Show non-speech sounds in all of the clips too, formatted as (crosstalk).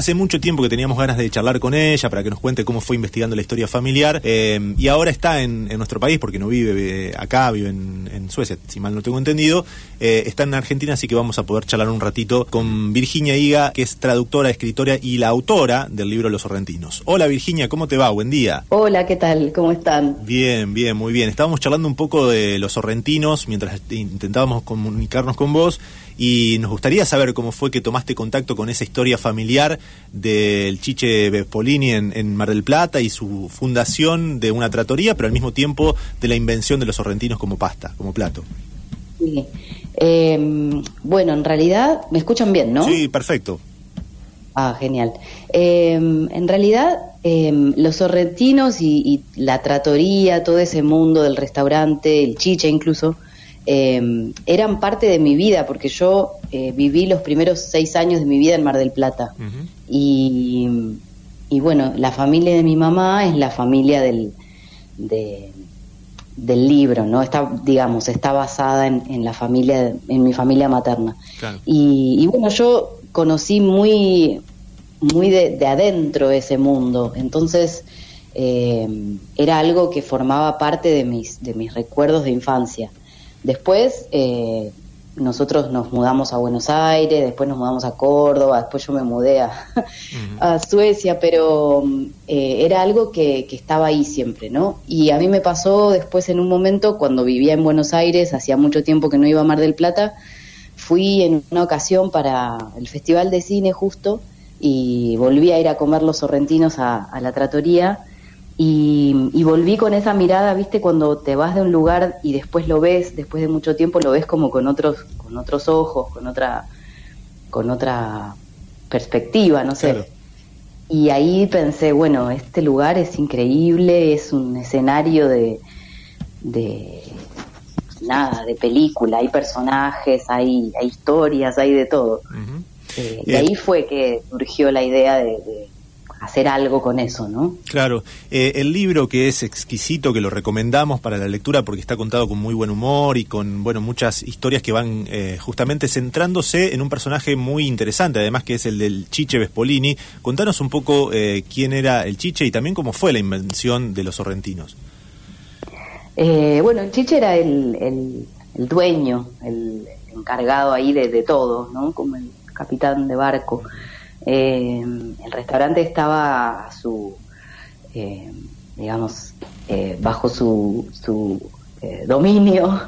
Hace mucho tiempo que teníamos ganas de charlar con ella para que nos cuente cómo fue investigando la historia familiar eh, y ahora está en, nuestro país porque no vive acá, vive en, Suecia, si mal no tengo entendido. Eh, está en Argentina, así que vamos a poder charlar un ratito con Virginia Higa, que es traductora, escritora y la autora del libro Los Sorrentinos. Hola Virginia, ¿cómo te va? Buen día. Hola, ¿qué tal? ¿Cómo están? Bien, bien, muy bien. Estábamos charlando un poco de los sorrentinos mientras intentábamos comunicarnos con vos y nos gustaría saber cómo fue que tomaste contacto con esa historia familiar del Chiche Vespolini en, Mar del Plata y su fundación de una tratoría, pero al mismo tiempo de la invención de los sorrentinos como pasta, como plato. Sí. Em, bueno, en realidad, ¿me escuchan bien, no? Sí, perfecto. Ah, genial. Em, en realidad, em, los sorrentinos y, y, la tratoría, todo ese mundo del restaurante, el chiche incluso, eran parte de mi vida, porque yo eh, viví los primeros seis años de mi vida en Mar del Plata. y, bueno, la familia de mi mamá es la familia del, del libro, ¿no? Está, digamos, está basada en, la familia, en mi familia materna. Y, bueno, yo conocí muy, muy de, adentro ese mundo, entonces eh, era algo que formaba parte de mis, de mis recuerdos de infancia. Después eh, nosotros nos mudamos a Buenos Aires, después nos mudamos a Córdoba, después yo me mudé a, (laughs) Suecia, pero eh, era algo que, estaba ahí siempre, ¿no? Y a mí me pasó después en un momento cuando vivía en Buenos Aires, hacía mucho tiempo que no iba a Mar del Plata, fui en una ocasión para el Festival de Cine justo y volví a ir a comer los sorrentinos a, a la tratoría y, volví con esa mirada, viste, cuando te vas de un lugar y después lo ves, después de mucho tiempo lo ves como con otros, con otros ojos, con otra, con otra perspectiva, no sé. Y ahí pensé, bueno, este lugar es increíble, es un escenario de, de nada, de película, hay personajes, hay, hay historias, hay de todo. Eh, y ahí fue que surgió la idea de hacer algo con eso, ¿no? Claro, eh, el libro que es exquisito, que lo recomendamos para la lectura porque está contado con muy buen humor y con, bueno, muchas historias que van eh, justamente centrándose en un personaje muy interesante, además que es el del Chiche Vespolini. Contanos un poco eh, quién era el Chiche y también cómo fue la invención de los sorrentinos. bueno, el Chiche era el, dueño, el encargado ahí de, de todo, ¿no? Como el capitán de barco. Eh, el restaurante estaba a su, eh, digamos, eh, bajo su, su dominio,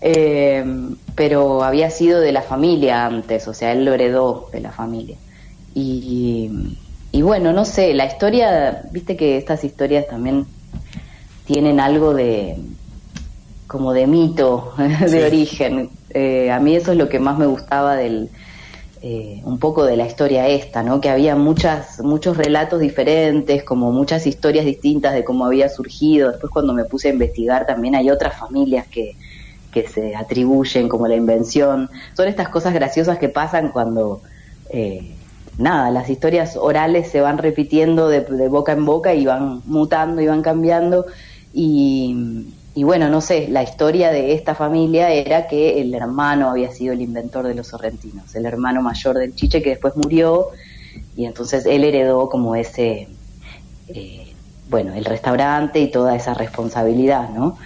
(laughs) pero había sido de la familia antes, o sea, él lo heredó de la familia. Y, y bueno, no sé, la historia, viste que estas historias también tienen algo de como de mito, (laughs) de origen. a mí eso es lo que más me gustaba del, eh, un poco de la historia esta, ¿no? Que había muchas, muchos relatos diferentes, como muchas historias distintas de cómo había surgido. Después cuando me puse a investigar también hay otras familias que, que se atribuyen como la invención. Son estas cosas graciosas que pasan cuando, eh, nada, las historias orales se van repitiendo de, de boca en boca y van mutando y van cambiando. Y, y bueno, no sé, la historia de esta familia era que el hermano había sido el inventor de los sorrentinos, el hermano mayor del Chiche que después murió y entonces él heredó como ese, eh, bueno, el restaurante y toda esa responsabilidad, ¿no?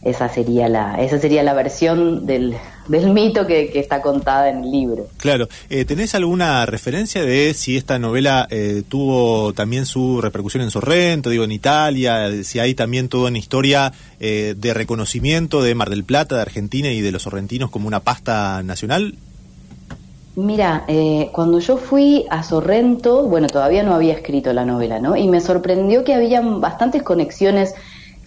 Esa sería la, esa sería la versión del, del mito que, está contada en el libro. Claro. Eh, ¿Tenés alguna referencia de si esta novela eh, tuvo también su repercusión en Sorrento, digo, en Italia? Si hay también toda una historia eh, de reconocimiento de Mar del Plata, de Argentina y de los sorrentinos como una pasta nacional? Mira, cuando yo fui a Sorrento, bueno, todavía no había escrito la novela, ¿no? Y me sorprendió que habían bastantes conexiones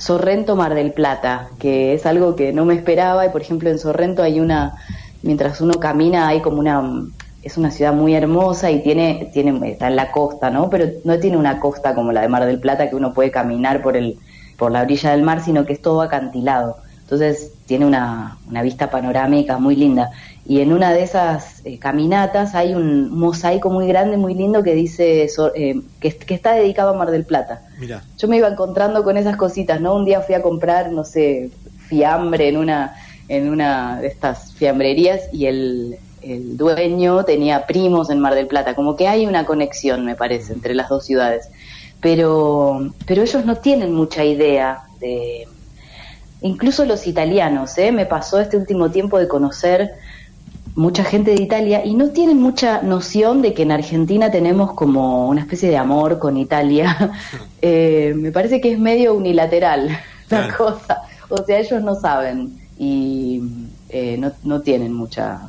Sorrento Mar del Plata, que es algo que no me esperaba y por ejemplo en Sorrento hay una, mientras uno camina hay como una, es una ciudad muy hermosa y tiene, tiene, está en la costa, ¿no? Pero no tiene una costa como la de Mar del Plata que uno puede caminar por el, por la orilla del mar, sino que es todo acantilado. Entonces tiene una, una vista panorámica muy linda y en una de esas eh, caminatas hay un mosaico muy grande, muy lindo que dice eh, que, está dedicado a Mar del Plata. Mira. Yo me iba encontrando con esas cositas, ¿no? Un día fui a comprar, no sé, fiambre en una en una de estas fiambrerías y el, el dueño tenía primos en Mar del Plata, como que hay una conexión, me parece, entre las dos ciudades. Pero, pero ellos no tienen mucha idea de... Incluso los italianos, ¿eh? me pasó este último tiempo de conocer mucha gente de Italia y no tienen mucha noción de que en Argentina tenemos como una especie de amor con Italia. (laughs) Eh, me parece que es medio unilateral la cosa. O sea, ellos no saben y eh, no, no tienen mucha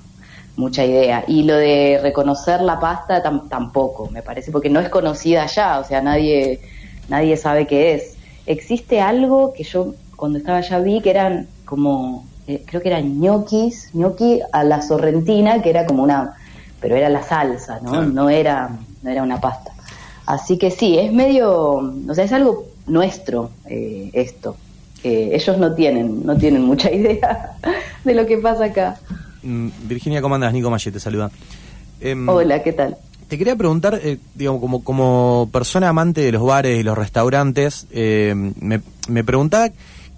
mucha idea. Y lo de reconocer la pasta tampoco, me parece, porque no es conocida allá, o sea, nadie, nadie sabe qué es. Existe algo que yo cuando estaba allá vi que eran como eh, creo que eran ñoquis, ñoqui a la sorrentina, que era como una, pero era la salsa, ¿no? No era, no era una pasta. Así que sí, es medio, o sea, es algo nuestro eh, esto. ellos no tienen, no tienen mucha (laughs) idea de lo que pasa acá. Mm, Virginia, ¿cómo andas? Nico Malle te saluda. Em, Hola, ¿qué tal? Te quería preguntar, eh, digamos, como, como persona amante de los bares y los restaurantes, me, me preguntaba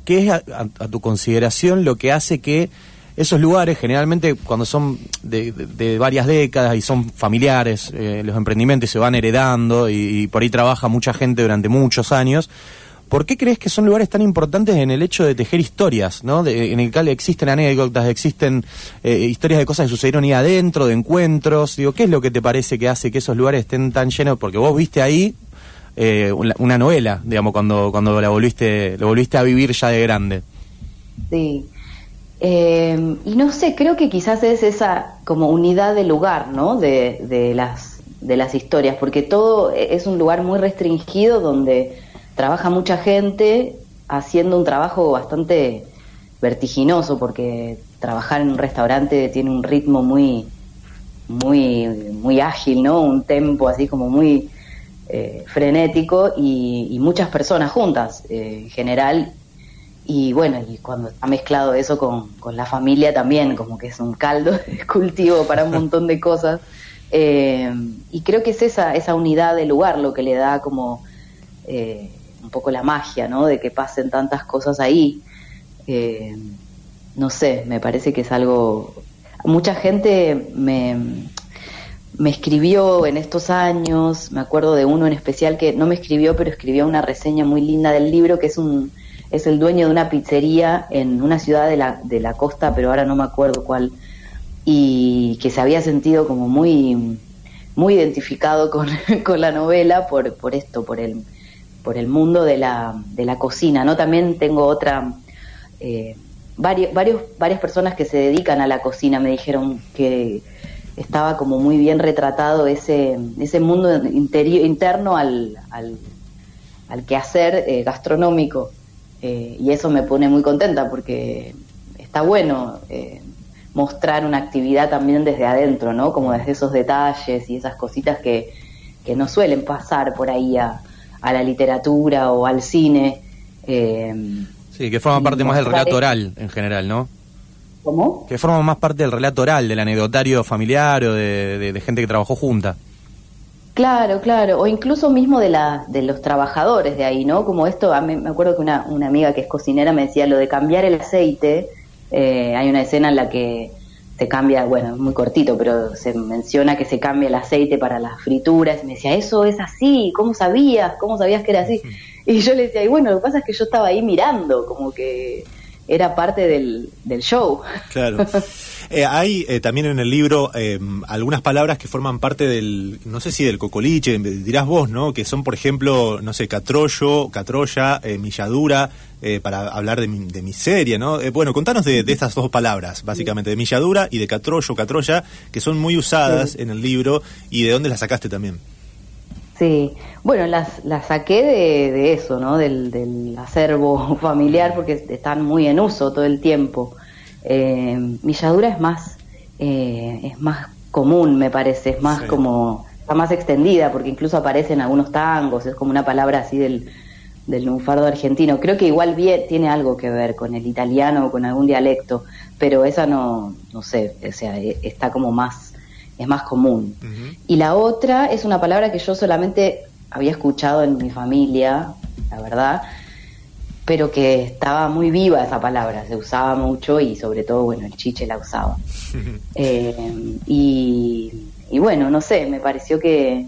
¿qué es a, tu consideración lo que hace que esos lugares, generalmente cuando son de, varias décadas y son familiares, eh, los emprendimientos se van heredando y, por ahí trabaja mucha gente durante muchos años, ¿por qué crees que son lugares tan importantes en el hecho de tejer historias, ¿no? en el cual existen anécdotas, existen eh, historias de cosas que sucedieron ahí adentro, de encuentros? Digo, ¿qué es lo que te parece que hace que esos lugares estén tan llenos? Porque vos viste ahí eh, una, novela, digamos, cuando, cuando la volviste, lo volviste a vivir ya de grande. Sí. Eh, y no sé, creo que quizás es esa como unidad de lugar, ¿no? De, de, las, de las historias, porque todo es un lugar muy restringido donde trabaja mucha gente haciendo un trabajo bastante vertiginoso, porque trabajar en un restaurante tiene un ritmo muy, muy, muy ágil, ¿no? Un tempo así como muy eh, frenético y, muchas personas juntas eh, en general. Y bueno, y cuando ha mezclado eso con, la familia también, como que es un caldo (laughs) de cultivo para un montón de cosas. Eh, y creo que es esa, esa unidad de lugar lo que le da como un poco la magia, ¿no? De que pasen tantas cosas ahí. no sé, me parece que es algo... Mucha gente me, me escribió en estos años, me acuerdo de uno en especial que no me escribió, pero escribió una reseña muy linda del libro, que es un es el dueño de una pizzería en una ciudad de la, de la costa, pero ahora no me acuerdo cuál, y que se había sentido como muy, muy identificado con, (laughs) con la novela por, por esto, por el, por el mundo de la, de la cocina, ¿no? También tengo otra, eh, varias personas que se dedican a la cocina me dijeron que estaba como muy bien retratado ese, ese mundo interno al, al, al quehacer eh, gastronómico. Eh, y eso me pone muy contenta porque está bueno eh, mostrar una actividad también desde adentro, ¿no? Como desde esos detalles y esas cositas que, que no suelen pasar por ahí a, a la literatura o al cine. sí, que forma parte más del relato oral en general, ¿no? ¿Cómo? Que forma más parte del relato oral, del anecdotario familiar o de, gente que trabajó junta. Claro, claro, o incluso mismo de, la, de los trabajadores de ahí, ¿no? Como esto, a mí, me acuerdo que una, una amiga que es cocinera me decía lo de cambiar el aceite, eh, hay una escena en la que se cambia, bueno, es muy cortito, pero se menciona que se cambia el aceite para las frituras, y me decía, eso es así, ¿cómo sabías? ¿Cómo sabías que era así? Y yo le decía, y bueno, lo que pasa es que yo estaba ahí mirando, como que era parte del, del show. Claro. (laughs) Eh, hay eh, también en el libro eh, algunas palabras que forman parte del, no sé si del cocoliche, dirás vos, ¿no? Que son, por ejemplo, no sé, catrollo, catrolla, milladura, para hablar de, de miseria, ¿no? bueno, contanos de, estas dos palabras, básicamente, de milladura y de catrollo, catrolla, que son muy usadas en el libro y de dónde las sacaste también. Sí, bueno, las, las saqué de, eso, ¿no? Del, del, acervo (laughs) familiar porque están muy en uso todo el tiempo. Eh, milladura es más, eh, es más común, me parece, es más como, está más extendida porque incluso aparece en algunos tangos, es como una palabra así del, del lunfardo argentino. Creo que igual bien, tiene algo que ver con el italiano o con algún dialecto, pero esa no, no sé, o sea, e, está como más es más común. Y la otra es una palabra que yo solamente había escuchado en mi familia, la verdad, pero que estaba muy viva esa palabra, se usaba mucho y sobre todo, bueno, el chiche la usaba. (laughs) Eh, y, bueno, no sé, me pareció que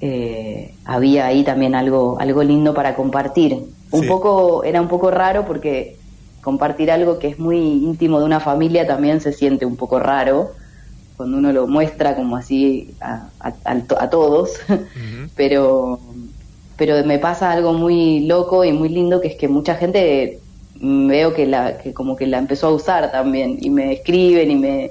eh, había ahí también algo, algo lindo para compartir. Un poco, era un poco raro porque compartir algo que es muy íntimo de una familia también se siente un poco raro cuando uno lo muestra como así a, a, todos, (laughs) pero pero me pasa algo muy loco y muy lindo que es que mucha gente veo que la que como que la empezó a usar también y me escriben y me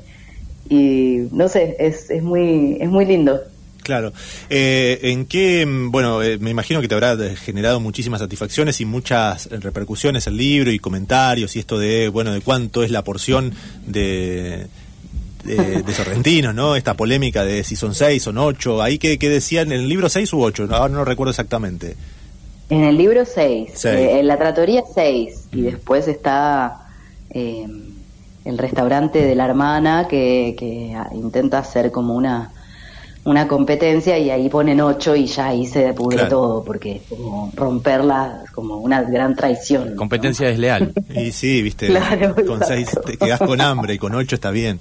y no sé es, es muy es muy lindo Claro. Eh, ¿En qué, bueno, eh, me imagino que te habrá generado muchísimas satisfacciones y muchas repercusiones el libro y comentarios y esto de, bueno, de cuánto es la porción de, de, Sorrentino, ¿no? Esta polémica de si son seis, son ocho. Ahí que, decían en el libro seis u ocho, ahora no recuerdo exactamente. En el libro seis, eh, en la tratoría seis, y después está eh, el restaurante de la hermana que, que intenta hacer como una una competencia y ahí ponen ocho y ya ahí se pudre todo, porque como romperla como una gran traición. Competencia desleal. (laughs) Y sí, viste, con seis te quedas con hambre y con ocho está bien.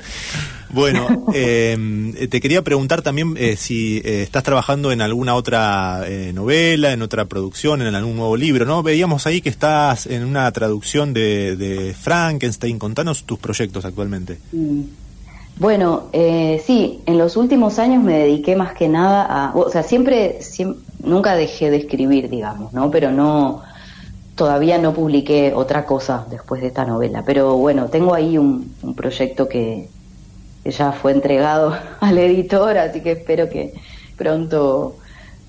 Bueno, (laughs) eh, te quería preguntar también eh, si eh, estás trabajando en alguna otra novela, en otra producción, en algún nuevo libro, ¿no? Veíamos ahí que estás en una traducción de, de Frankenstein. Contanos tus proyectos actualmente. Mm. Bueno, eh, sí, en los últimos años me dediqué más que nada a, o sea, siempre, nunca dejé de escribir, digamos, ¿no? Pero no, todavía no publiqué otra cosa después de esta novela. Pero bueno, tengo ahí un, proyecto que, ya fue entregado (laughs) al editor, así que espero que pronto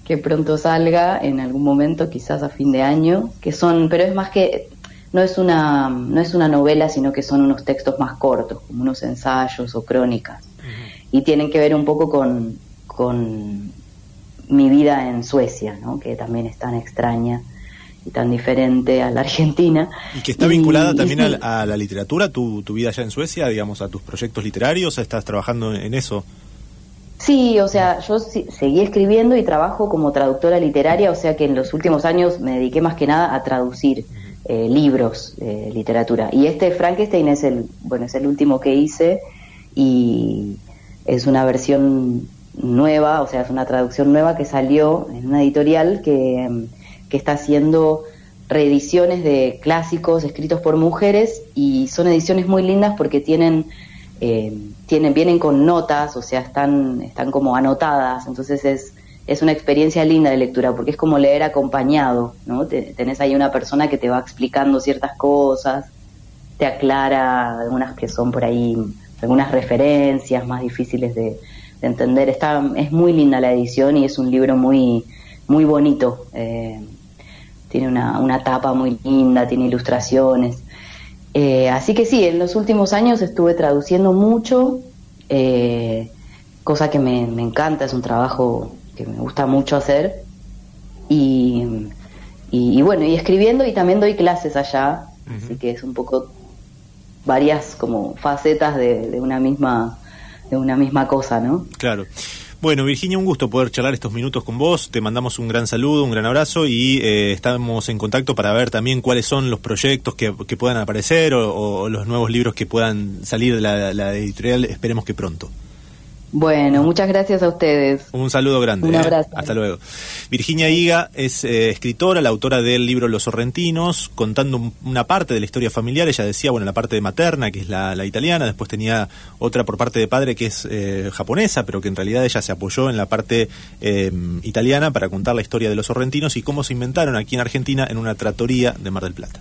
que pronto salga en algún momento, quizás a fin de año, que son, pero es más que no es una no es una novela, sino que son unos textos más cortos, como unos ensayos o crónicas. Y tienen que ver un poco con, con mi vida en Suecia, ¿no? que también es tan extraña y tan diferente a la Argentina. Y que está vinculada también a, la literatura, tu, tu vida allá en Suecia, digamos, a tus proyectos literarios, ¿estás trabajando en eso? Sí, o sea, yo seguí escribiendo y trabajo como traductora literaria, o sea que en los últimos años me dediqué más que nada a traducir. Eh, libros de literatura. Y este Frankenstein es el, bueno, es el último que hice y es una versión nueva, o sea, es una traducción nueva que salió en una editorial que, que está haciendo reediciones de clásicos escritos por mujeres y son ediciones muy lindas porque tienen, eh, tienen vienen con notas, o sea, están, están como anotadas, entonces es es una experiencia linda de lectura porque es como leer acompañado, ¿no? tenés ahí una persona que te va explicando ciertas cosas, te aclara algunas que son por ahí, algunas referencias más difíciles de, entender. Está, es muy linda la edición y es un libro muy, muy bonito. Eh, tiene una, una tapa muy linda, tiene ilustraciones. Eh, así que sí, en los últimos años estuve traduciendo mucho, eh, cosa que me, me encanta, es un trabajo que me gusta mucho hacer. Y, y, bueno, y escribiendo y también doy clases allá, así que es un poco varias como facetas de, de, una misma de una misma cosa, ¿no? Claro. Bueno, Virginia, un gusto poder charlar estos minutos con vos. Te mandamos un gran saludo, un gran abrazo y eh, estamos en contacto para ver también cuáles son los proyectos que, que puedan aparecer o, los nuevos libros que puedan salir de la editorial. Esperemos que pronto. Bueno, muchas gracias a ustedes. Un saludo grande. Un ¿eh? abrazo. Hasta luego. Virginia Higa es eh, escritora, la autora del libro Los Sorrentinos, contando una parte de la historia familiar. Ella decía, bueno, la parte de materna, que es la, italiana, después tenía otra por parte de padre que es eh, japonesa, pero que en realidad ella se apoyó en la parte italiana para contar la historia de los sorrentinos y cómo se inventaron aquí en Argentina en una tratoría de Mar del Plata.